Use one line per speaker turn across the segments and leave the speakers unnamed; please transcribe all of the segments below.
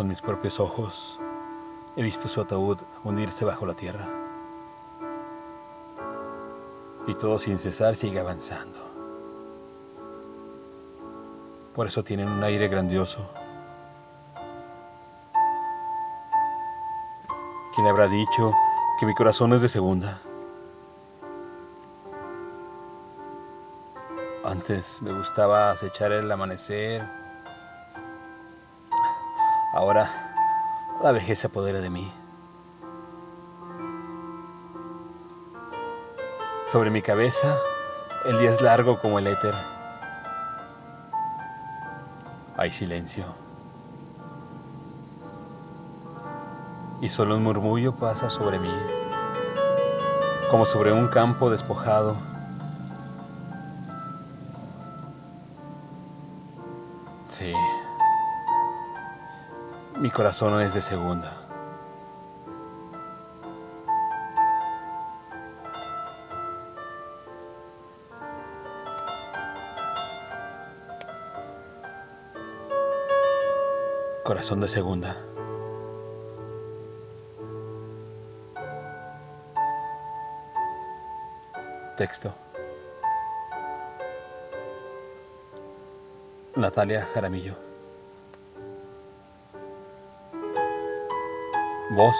Con mis propios ojos he visto su ataúd hundirse bajo la tierra. Y todo sin cesar sigue avanzando. Por eso tienen un aire grandioso. ¿Quién habrá dicho que mi corazón es de segunda? Antes me gustaba acechar el amanecer. Ahora la vejez se apodera de mí. Sobre mi cabeza el día es largo como el éter. Hay silencio. Y solo un murmullo pasa sobre mí, como sobre un campo despojado. Sí. Mi corazón es de segunda. Corazón de segunda. Texto. Natalia Jaramillo. Voz.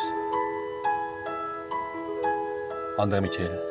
André Michel.